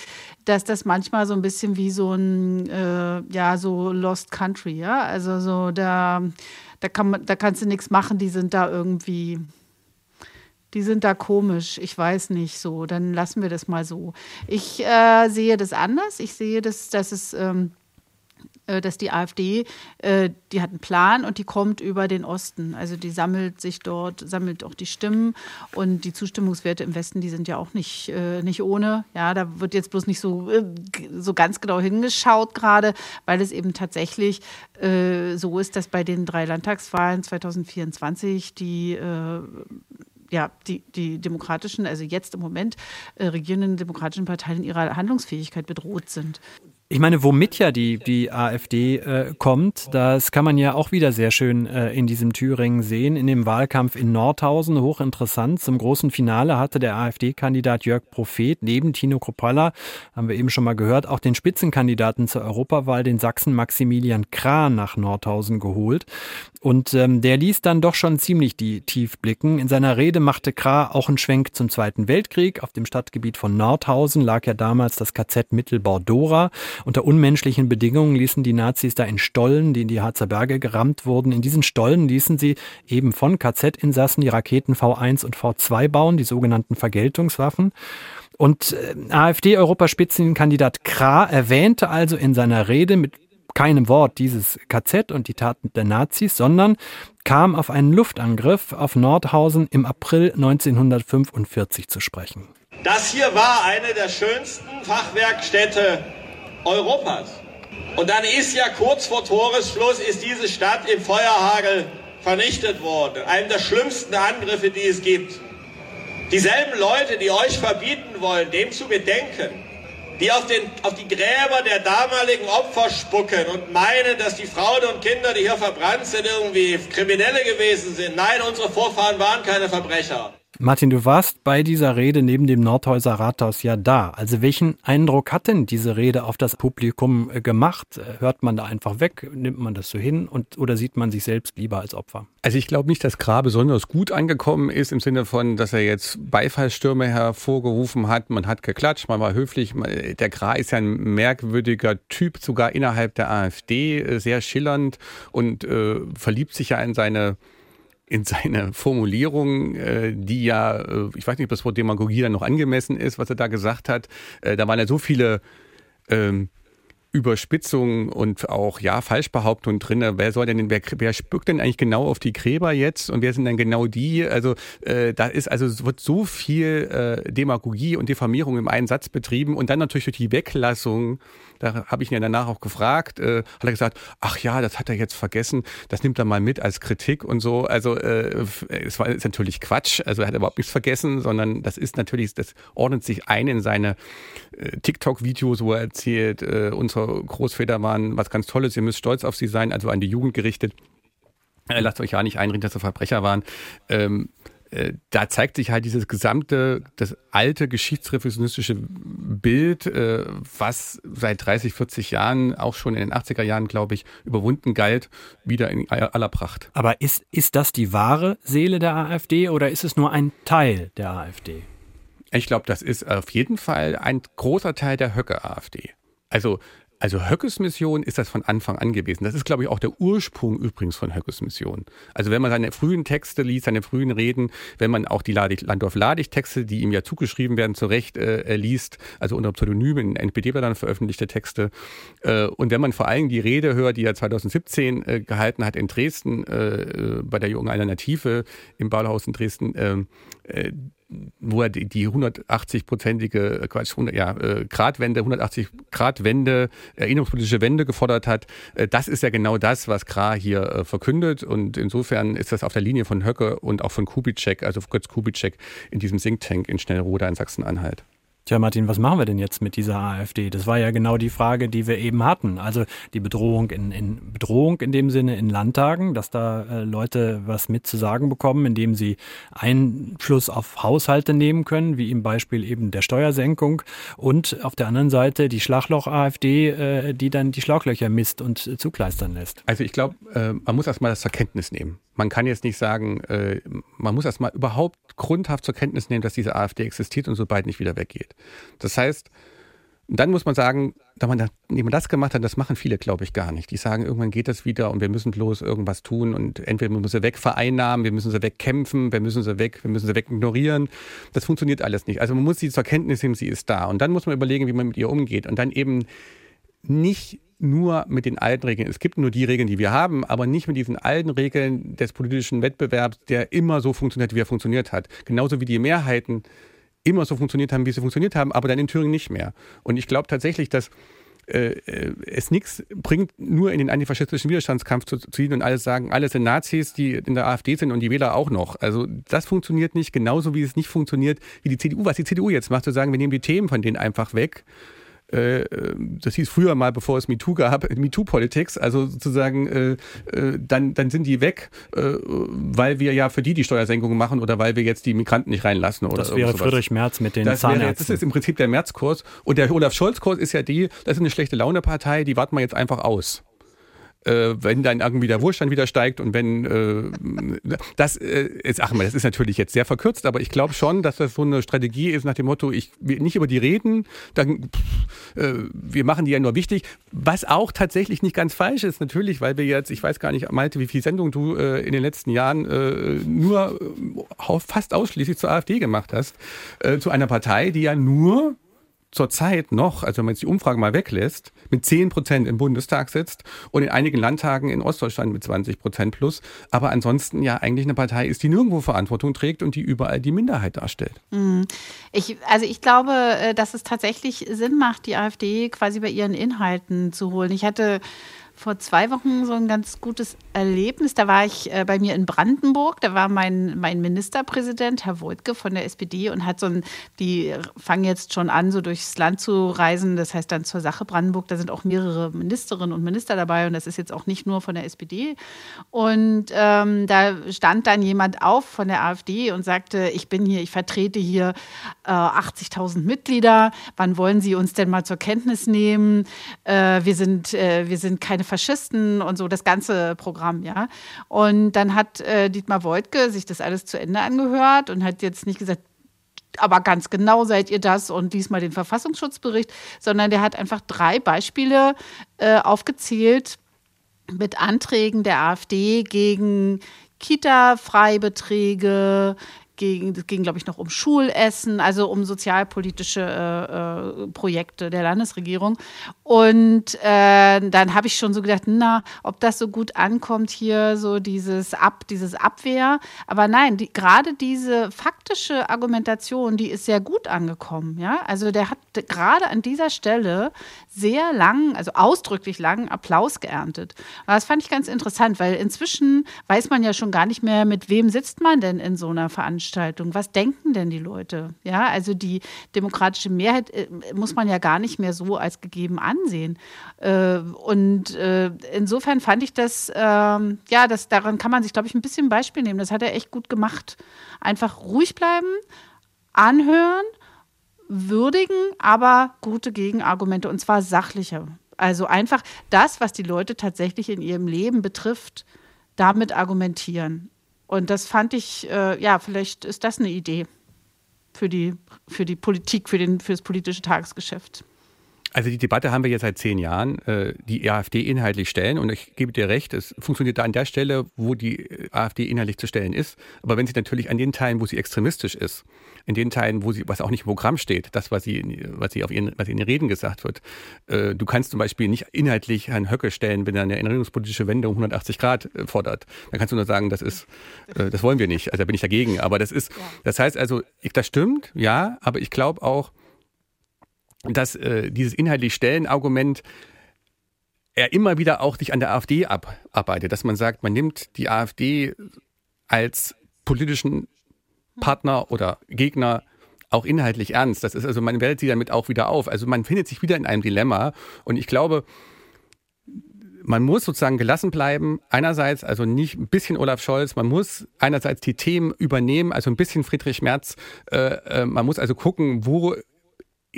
dass das manchmal so ein bisschen wie so ein, äh, ja, so Lost Country, ja, also so da, da, kann man, da kannst du nichts machen, die sind da irgendwie die sind da komisch, ich weiß nicht so, dann lassen wir das mal so. Ich äh, sehe das anders. Ich sehe, das, dass es ähm, äh, dass die AfD, äh, die hat einen Plan und die kommt über den Osten. Also die sammelt sich dort, sammelt auch die Stimmen und die Zustimmungswerte im Westen, die sind ja auch nicht, äh, nicht ohne. Ja, da wird jetzt bloß nicht so, so ganz genau hingeschaut gerade, weil es eben tatsächlich so ist, dass bei den drei Landtagswahlen 2024 die ja, die, die demokratischen, also jetzt im Moment äh, regierenden demokratischen Parteien in ihrer Handlungsfähigkeit bedroht sind.
Ich meine, womit ja die, die AfD äh, kommt, das kann man ja auch wieder sehr schön äh, in diesem Thüringen sehen, in dem Wahlkampf in Nordhausen, hochinteressant. Zum großen Finale hatte der AfD-Kandidat Jörg Prophet neben Tino Kropalla, haben wir eben schon mal gehört, auch den Spitzenkandidaten zur Europawahl, den Sachsen Maximilian Krahn nach Nordhausen geholt. Und ähm, der ließ dann doch schon ziemlich die tief blicken. In seiner Rede machte Krah auch einen Schwenk zum Zweiten Weltkrieg. Auf dem Stadtgebiet von Nordhausen lag ja damals das KZ Mittelbau-Dora. Unter unmenschlichen Bedingungen ließen die Nazis da in Stollen, die in die Harzer Berge gerammt wurden. In diesen Stollen ließen sie eben von KZ-Insassen die Raketen V1 und V2 bauen, die sogenannten Vergeltungswaffen. Und äh, AfD-Europaspitzenkandidat Krah erwähnte also in seiner Rede mit keinem Wort dieses KZ und die Taten der Nazis, sondern kam auf einen Luftangriff auf Nordhausen im April 1945 zu sprechen.
Das hier war eine der schönsten Fachwerkstätte Europas. Und dann ist ja kurz vor Toresschluss ist diese Stadt im Feuerhagel vernichtet worden. Einem der schlimmsten Angriffe, die es gibt. Dieselben Leute, die euch verbieten wollen, dem zu gedenken, die auf, den, auf die Gräber der damaligen Opfer spucken und meinen, dass die Frauen und Kinder, die hier verbrannt sind, irgendwie Kriminelle gewesen sind. Nein, unsere Vorfahren waren keine Verbrecher.
Martin, du warst bei dieser Rede neben dem Nordhäuser Rathaus ja da. Also welchen Eindruck hat denn diese Rede auf das Publikum äh, gemacht? Hört man da einfach weg? Nimmt man das so hin? Und, oder sieht man sich selbst lieber als Opfer?
Also ich glaube nicht, dass Gra besonders gut angekommen ist im Sinne von, dass er jetzt Beifallstürme hervorgerufen hat. Man hat geklatscht, man war höflich. Der Gra ist ja ein merkwürdiger Typ, sogar innerhalb der AfD, äh, sehr schillernd und äh, verliebt sich ja in seine in seine Formulierung, äh, die ja, äh, ich weiß nicht, ob das Wort Demagogie dann noch angemessen ist, was er da gesagt hat. Äh, da waren ja so viele ähm, Überspitzung und auch ja Falschbehauptungen drin. Wer soll denn, wer, wer spückt denn eigentlich genau auf die Gräber jetzt und wer sind denn genau die? Also äh, da ist also wird so viel äh, Demagogie und Diffamierung im einen Satz betrieben und dann natürlich durch die Weglassung da habe ich ihn ja danach auch gefragt, äh, hat er gesagt, ach ja, das hat er jetzt vergessen, das nimmt er mal mit als Kritik und so. Also äh, es war ist natürlich Quatsch, also er hat überhaupt nichts vergessen, sondern das ist natürlich, das ordnet sich ein in seine äh, TikTok-Videos, wo er erzählt, äh, unsere Großväter waren was ganz Tolles, ihr müsst stolz auf sie sein, also an die Jugend gerichtet. Äh, lasst euch ja nicht einreden, dass sie Verbrecher waren. Ähm, äh, da zeigt sich halt dieses gesamte, das alte geschichtsrevisionistische Bild, äh, was seit 30, 40 Jahren, auch schon in den 80er Jahren, glaube ich, überwunden galt, wieder in aller Pracht.
Aber ist, ist das die wahre Seele der AfD oder ist es nur ein Teil der AfD?
Ich glaube, das ist auf jeden Fall ein großer Teil der Höcke-AfD. Also also Höckes Mission ist das von Anfang an gewesen. Das ist, glaube ich, auch der Ursprung übrigens von Höckes Mission. Also wenn man seine frühen Texte liest, seine frühen Reden, wenn man auch die Landorf-Ladig-Texte, die ihm ja zugeschrieben werden, zurecht äh, liest, also unter Pseudonym in NPD-Blättern veröffentlichte Texte. Äh, und wenn man vor allem die Rede hört, die er 2017 äh, gehalten hat in Dresden, äh, äh, bei der Jungen Alternative im Bauhaus in Dresden, äh, wo er die, die 180-prozentige äh, Quatsch, 100, ja, äh, Gradwende, 180 Grad Wende, erinnerungspolitische Wende gefordert hat. Äh, das ist ja genau das, was Gra hier äh, verkündet. Und insofern ist das auf der Linie von Höcke und auch von Kubitschek, also Götz Kubitschek in diesem Think Tank in Schnellroda in Sachsen-Anhalt.
Tja, Martin, was machen wir denn jetzt mit dieser AfD? Das war ja genau die Frage, die wir eben hatten. Also die Bedrohung in, in Bedrohung in dem Sinne in Landtagen, dass da äh, Leute was mit zu sagen bekommen, indem sie Einfluss auf Haushalte nehmen können, wie im Beispiel eben der Steuersenkung. Und auf der anderen Seite die Schlagloch-AfD, äh, die dann die Schlauchlöcher misst und äh, zugleistern lässt.
Also ich glaube, äh, man muss erstmal das zur Kenntnis nehmen. Man kann jetzt nicht sagen, äh, man muss erstmal überhaupt grundhaft zur Kenntnis nehmen, dass diese AfD existiert und sobald nicht wieder weggeht. Das heißt, dann muss man sagen, da man, das gemacht hat, das machen viele, glaube ich, gar nicht. Die sagen, irgendwann geht das wieder und wir müssen bloß irgendwas tun und entweder wir müssen sie wegvereinnahmen, wir müssen sie wegkämpfen, wir müssen sie weg, wir müssen sie wegignorieren. Das funktioniert alles nicht. Also man muss sie zur Kenntnis nehmen, sie ist da. Und dann muss man überlegen, wie man mit ihr umgeht. Und dann eben nicht nur mit den alten Regeln. Es gibt nur die Regeln, die wir haben, aber nicht mit diesen alten Regeln des politischen Wettbewerbs, der immer so funktioniert, wie er funktioniert hat. Genauso wie die Mehrheiten immer so funktioniert haben, wie sie funktioniert haben, aber dann in Thüringen nicht mehr. Und ich glaube tatsächlich, dass äh, äh es nichts bringt, nur in den antifaschistischen Widerstandskampf zu, ziehen und alles sagen, alle sind Nazis, die in der AfD sind und die Wähler auch noch. Also das funktioniert nicht, genauso wie es nicht funktioniert, wie die CDU, was die CDU jetzt macht, zu sagen, wir nehmen die Themen von denen einfach weg äh, das hieß früher mal, bevor es MeToo gab, [LAUGHS] MeToo-Politics, also sozusagen, äh, äh, dann, dann sind die weg, äh, weil wir ja für die die Steuersenkungen machen oder weil wir jetzt die Migranten nicht reinlassen oder
Das wäre sowas. Friedrich Merz mit den
das
Zahnärzten.
Wäre, das ist im Prinzip der Merz-Kurs. Und der Olaf Scholz-Kurs ist ja die, das ist eine schlechte Laune-Partei, die warten wir jetzt einfach aus äh, wenn dann irgendwie der Wohlstand wieder steigt und wenn äh, das äh, ist, ach mal, das ist natürlich jetzt sehr verkürzt, aber ich glaube schon, dass das so eine Strategie ist nach dem Motto, ich will nicht über die reden, dann pff, äh, wir machen die ja nur wichtig, was auch tatsächlich nicht ganz falsch ist, natürlich, weil wir jetzt, ich weiß gar nicht, Malte, wie viel Sendungen du äh, in den letzten Jahren äh, nur äh, fast ausschließlich zur AfD gemacht hast, äh, zu einer Partei, die ja nur zurzeit noch, also wenn man jetzt die Umfrage mal weglässt, mit 10 Prozent im Bundestag sitzt und in einigen Landtagen in Ostdeutschland mit 20 Prozent plus, aber ansonsten ja eigentlich eine Partei ist, die nirgendwo Verantwortung trägt und die überall die Minderheit darstellt.
Mhm. Ich, also ich glaube, äh, dass es tatsächlich Sinn macht, die AfD quasi bei ihren Inhalten zu holen. Ich hatte vor zwei Wochen so ein ganz gutes Erlebnis. Da war ich äh, bei mir in Brandenburg. Da war mein, mein Ministerpräsident, Herr Wojtke von der SPD, und hat so ein, die fangen jetzt schon an, so durchs Land zu reisen. Das heißt dann zur Sache Brandenburg. Da sind auch mehrere Ministerinnen und Minister dabei und das ist jetzt auch nicht nur von der SPD. Und ähm, da stand dann jemand auf von der AfD und sagte, ich bin hier, ich vertrete hier äh, 80.000 Mitglieder. Wann wollen Sie uns denn mal zur Kenntnis nehmen? Äh, wir sind, äh, wir sind keine Faschisten und so, das ganze Programm, ja. Und dann hat äh, Dietmar Woidke sich das alles zu Ende angehört und hat jetzt nicht gesagt, aber ganz genau seid ihr das und diesmal den Verfassungsschutzbericht, sondern der hat einfach drei Beispiele äh, aufgezählt mit Anträgen der AfD gegen Kita-Freibeträge, ging, es ging, glaube ich, noch um Schulessen, also um sozialpolitische äh, äh, Projekte der Landesregierung. Und äh, dann habe ich schon so gedacht, na, ob das so gut ankommt hier, so dieses Ab, dieses Abwehr. Aber nein, die, gerade diese faktische Argumentation, die ist sehr gut angekommen. Ja, also der hat gerade an dieser Stelle sehr lang, also ausdrücklich langen Applaus geerntet. Und das fand ich ganz interessant, weil inzwischen weiß man ja schon gar nicht mehr, mit wem sitzt man denn in so einer Veranstaltung? Was denken denn die Leute? Ja, also die demokratische Mehrheit äh, muss man ja gar nicht mehr so als gegeben ansehen. Äh, und äh, insofern fand ich das, ähm, ja, das, daran kann man sich, glaube ich, ein bisschen Beispiel nehmen. Das hat er echt gut gemacht. Einfach ruhig bleiben, anhören würdigen, aber gute Gegenargumente und zwar sachliche. Also einfach das, was die Leute tatsächlich in ihrem Leben betrifft, damit argumentieren. Und das fand ich, äh, ja, vielleicht ist das eine Idee für die, für die Politik, für, den, für das politische Tagesgeschäft.
Also die Debatte haben wir jetzt seit zehn Jahren, äh, die AfD inhaltlich stellen. Und ich gebe dir recht, es funktioniert da an der Stelle, wo die AfD inhaltlich zu stellen ist. Aber wenn sie natürlich an den Teilen, wo sie extremistisch ist, in den Teilen, wo sie, was auch nicht im Programm steht, das, was sie, was sie auf ihren, was in den Reden gesagt wird. Äh, du kannst zum Beispiel nicht inhaltlich Herrn Höcke stellen, wenn er eine erinnerungspolitische Wende um 180 Grad äh, fordert. Dann kannst du nur sagen, das ist, das wollen wir nicht. Also da bin ich dagegen. Aber das ist, das heißt also, ich, das stimmt, ja, aber ich glaube auch, dass äh, dieses inhaltlich Stellen-Argument er immer wieder auch sich an der AfD abarbeitet, dass man sagt, man nimmt die AfD als politischen Partner oder Gegner auch inhaltlich ernst. Das ist also, man wählt sie damit auch wieder auf. Also man findet sich wieder in einem Dilemma. Und ich glaube, man muss sozusagen gelassen bleiben. Einerseits also nicht ein bisschen Olaf Scholz, man muss einerseits die Themen übernehmen, also ein bisschen Friedrich Merz. Äh, äh, man muss also gucken, wo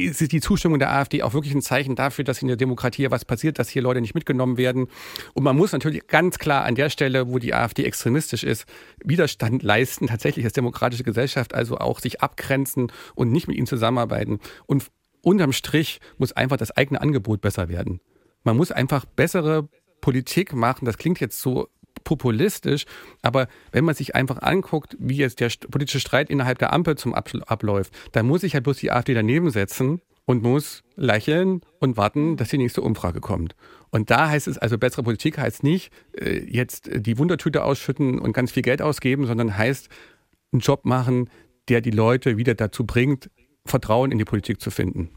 ist die Zustimmung der AfD auch wirklich ein Zeichen dafür, dass in der Demokratie was passiert, dass hier Leute nicht mitgenommen werden. Und man muss natürlich ganz klar an der Stelle, wo die AfD extremistisch ist, Widerstand leisten, tatsächlich als demokratische Gesellschaft, also auch sich abgrenzen und nicht mit ihnen zusammenarbeiten. Und unterm Strich muss einfach das eigene Angebot besser werden. Man muss einfach bessere Politik machen. Das klingt jetzt so populistisch, aber wenn man sich einfach anguckt, wie jetzt der politische Streit innerhalb der Ampel zum abläuft, dann muss sich halt bloß die AfD daneben setzen und muss lächeln und warten, dass die nächste Umfrage kommt. Und da heißt es also, bessere Politik heißt nicht äh, jetzt die Wundertüte ausschütten und ganz viel Geld ausgeben, sondern heißt einen Job machen, der die Leute wieder dazu bringt, Vertrauen in die Politik zu finden.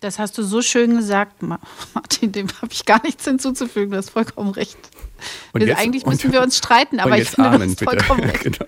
Das hast du so schön gesagt, Martin, dem habe ich gar nichts hinzuzufügen, du hast vollkommen recht. Und jetzt, Eigentlich müssen und, wir uns streiten, aber ich finde, Amen, das vollkommen [LAUGHS] recht. genau.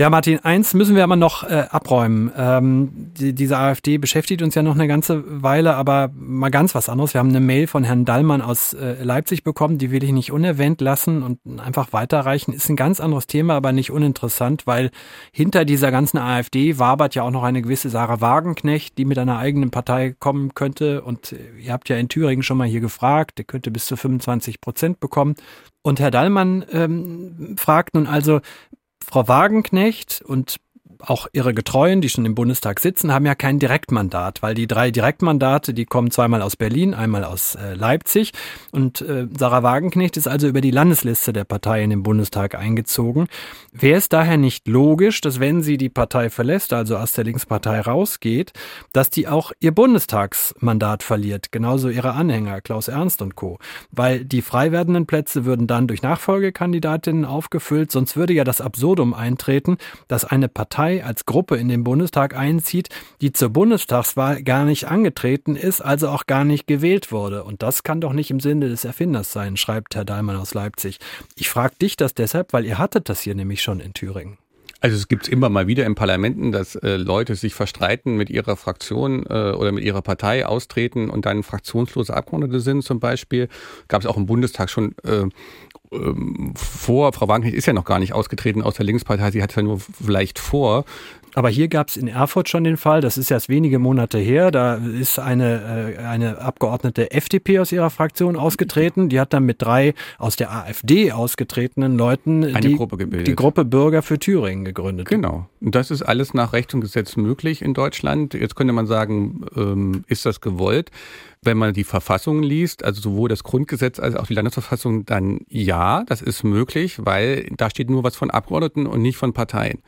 Ja, Martin, eins müssen wir aber noch äh, abräumen. Ähm, die, diese AfD beschäftigt uns ja noch eine ganze Weile, aber mal ganz was anderes. Wir haben eine Mail von Herrn Dallmann aus äh, Leipzig bekommen, die will ich nicht unerwähnt lassen und einfach weiterreichen. Ist ein ganz anderes Thema, aber nicht uninteressant, weil hinter dieser ganzen AfD wabert ja auch noch eine gewisse Sarah Wagenknecht, die mit einer eigenen Partei kommen könnte. Und äh, ihr habt ja in Thüringen schon mal hier gefragt, der könnte bis zu 25 Prozent bekommen. Und Herr Dallmann ähm, fragt nun also, Frau Wagenknecht und auch ihre Getreuen, die schon im Bundestag sitzen, haben ja kein Direktmandat, weil die drei Direktmandate, die kommen zweimal aus Berlin, einmal aus äh, Leipzig. Und äh, Sarah Wagenknecht ist also über die Landesliste der Partei in den Bundestag eingezogen. Wäre es daher nicht logisch, dass wenn sie die Partei verlässt, also aus der Linkspartei rausgeht, dass die auch ihr Bundestagsmandat verliert, genauso ihre Anhänger, Klaus Ernst und Co. Weil die frei werdenden Plätze würden dann durch Nachfolgekandidatinnen aufgefüllt, sonst würde ja das Absurdum eintreten, dass eine Partei Partei als Gruppe in den Bundestag einzieht, die zur Bundestagswahl gar nicht angetreten ist, also auch gar nicht gewählt wurde. Und das kann doch nicht im Sinne des Erfinders sein, schreibt Herr Dahlmann aus Leipzig. Ich frage dich das deshalb, weil ihr hattet das hier nämlich schon in Thüringen.
Also es gibt immer mal wieder in Parlamenten, dass äh, Leute sich verstreiten mit ihrer Fraktion äh, oder mit ihrer Partei austreten und dann fraktionslose Abgeordnete sind zum Beispiel. Gab es auch im Bundestag schon äh, ähm, vor. Frau Wagenknecht ist ja noch gar nicht ausgetreten aus der Linkspartei, sie hat ja nur vielleicht vor.
Aber hier gab es in Erfurt schon den Fall, das ist erst wenige Monate her, da ist eine, äh, eine Abgeordnete FDP aus ihrer Fraktion ausgetreten, die hat dann mit drei aus der AfD ausgetretenen Leuten
eine
die,
Gruppe gebildet.
die Gruppe Bürger für Thüringen gegründet.
Genau. Und das ist alles nach Recht und Gesetz möglich in Deutschland. Jetzt könnte man sagen, ähm, ist das gewollt? Wenn man die Verfassungen liest, also sowohl das Grundgesetz als auch die Landesverfassung, dann ja, das ist möglich, weil da steht nur was von Abgeordneten und nicht von Parteien.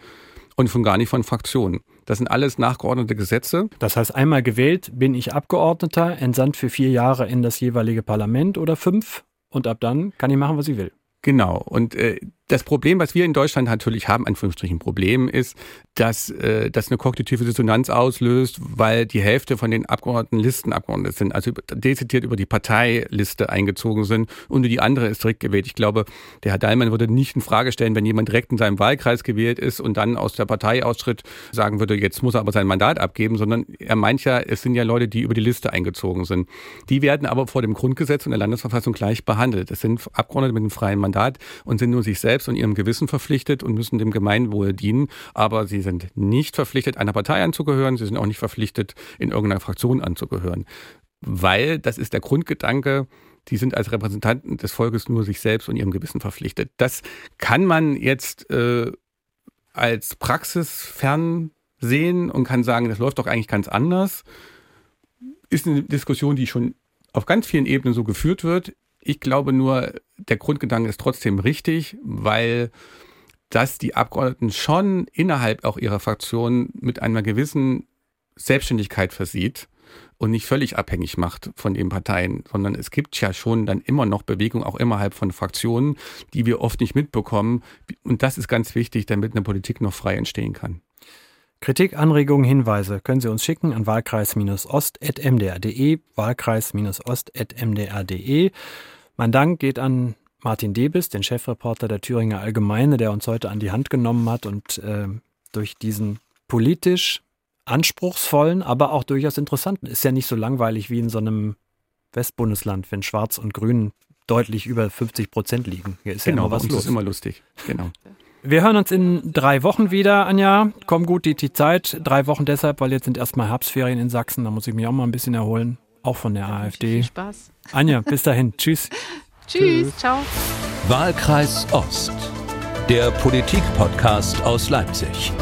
Und von gar nicht von Fraktionen. Das sind alles nachgeordnete Gesetze.
Das heißt, einmal gewählt bin ich Abgeordneter, entsandt für vier Jahre in das jeweilige Parlament oder fünf und ab dann kann ich machen, was ich will.
Genau. Und äh, das Problem, was wir in Deutschland natürlich haben, Anführungsstrichen Problem, ist, dass äh, das eine kognitive Dissonanz auslöst, weil die Hälfte von den Abgeordneten Listenabgeordneten sind, also dezidiert über die Parteiliste eingezogen sind und die andere ist direkt gewählt. Ich glaube, der Herr Dallmann würde nicht in Frage stellen, wenn jemand direkt in seinem Wahlkreis gewählt ist und dann aus der Partei austritt, sagen würde, jetzt muss er aber sein Mandat abgeben, sondern er meint ja, es sind ja Leute, die über die Liste eingezogen sind. Die werden aber vor dem Grundgesetz und der Landesverfassung gleich behandelt. Es sind Abgeordnete mit einem freien Mandat und sind nur sich selbst selbst und ihrem Gewissen verpflichtet und müssen dem Gemeinwohl dienen. Aber sie sind nicht verpflichtet, einer Partei anzugehören. Sie sind auch nicht verpflichtet, in irgendeiner Fraktion anzugehören. Weil, das ist der Grundgedanke, die sind als Repräsentanten des Volkes nur sich selbst und ihrem Gewissen verpflichtet. Das kann man jetzt äh, als praxisfern sehen und kann sagen, das läuft doch eigentlich ganz anders. Ist eine Diskussion, die schon auf ganz vielen Ebenen so geführt wird. Ich glaube nur, der Grundgedanke ist trotzdem richtig, weil das die Abgeordneten schon innerhalb auch ihrer Fraktion mit einer gewissen Selbstständigkeit versieht und nicht völlig abhängig macht von den Parteien, sondern es gibt ja schon dann immer noch Bewegung auch innerhalb von Fraktionen, die wir oft nicht mitbekommen. Und das ist ganz wichtig, damit eine Politik noch frei entstehen kann.
Kritik, Anregungen, Hinweise können Sie uns schicken an wahlkreis-ost.mdr.de, wahlkreis-ost.mdr.de. Mein Dank geht an Martin Debis, den Chefreporter der Thüringer Allgemeine, der uns heute an die Hand genommen hat und äh, durch diesen politisch anspruchsvollen, aber auch durchaus interessanten, ist ja nicht so langweilig wie in so einem Westbundesland, wenn Schwarz und Grün deutlich über 50 Prozent liegen.
Hier ist genau, ja immer was los. ist immer lustig. Genau. [LAUGHS]
Wir hören uns in drei Wochen wieder, Anja. Komm gut die, die Zeit. Drei Wochen deshalb, weil jetzt sind erstmal Herbstferien in Sachsen. Da muss ich mich auch mal ein bisschen erholen. Auch von der AfD.
Viel Spaß.
Anja, bis dahin. [LAUGHS] Tschüss.
Tschüss. Ciao.
Wahlkreis Ost. Der Politik-Podcast aus Leipzig.